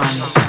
drum.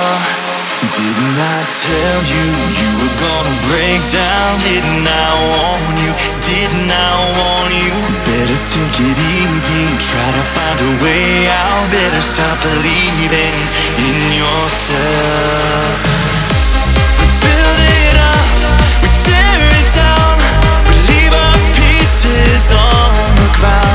Didn't I tell you you were gonna break down? Didn't I warn you? Didn't I warn you? Better take it easy, try to find a way out. Better stop believing in yourself. We build it up, we tear it down, we leave our pieces on the ground.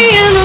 you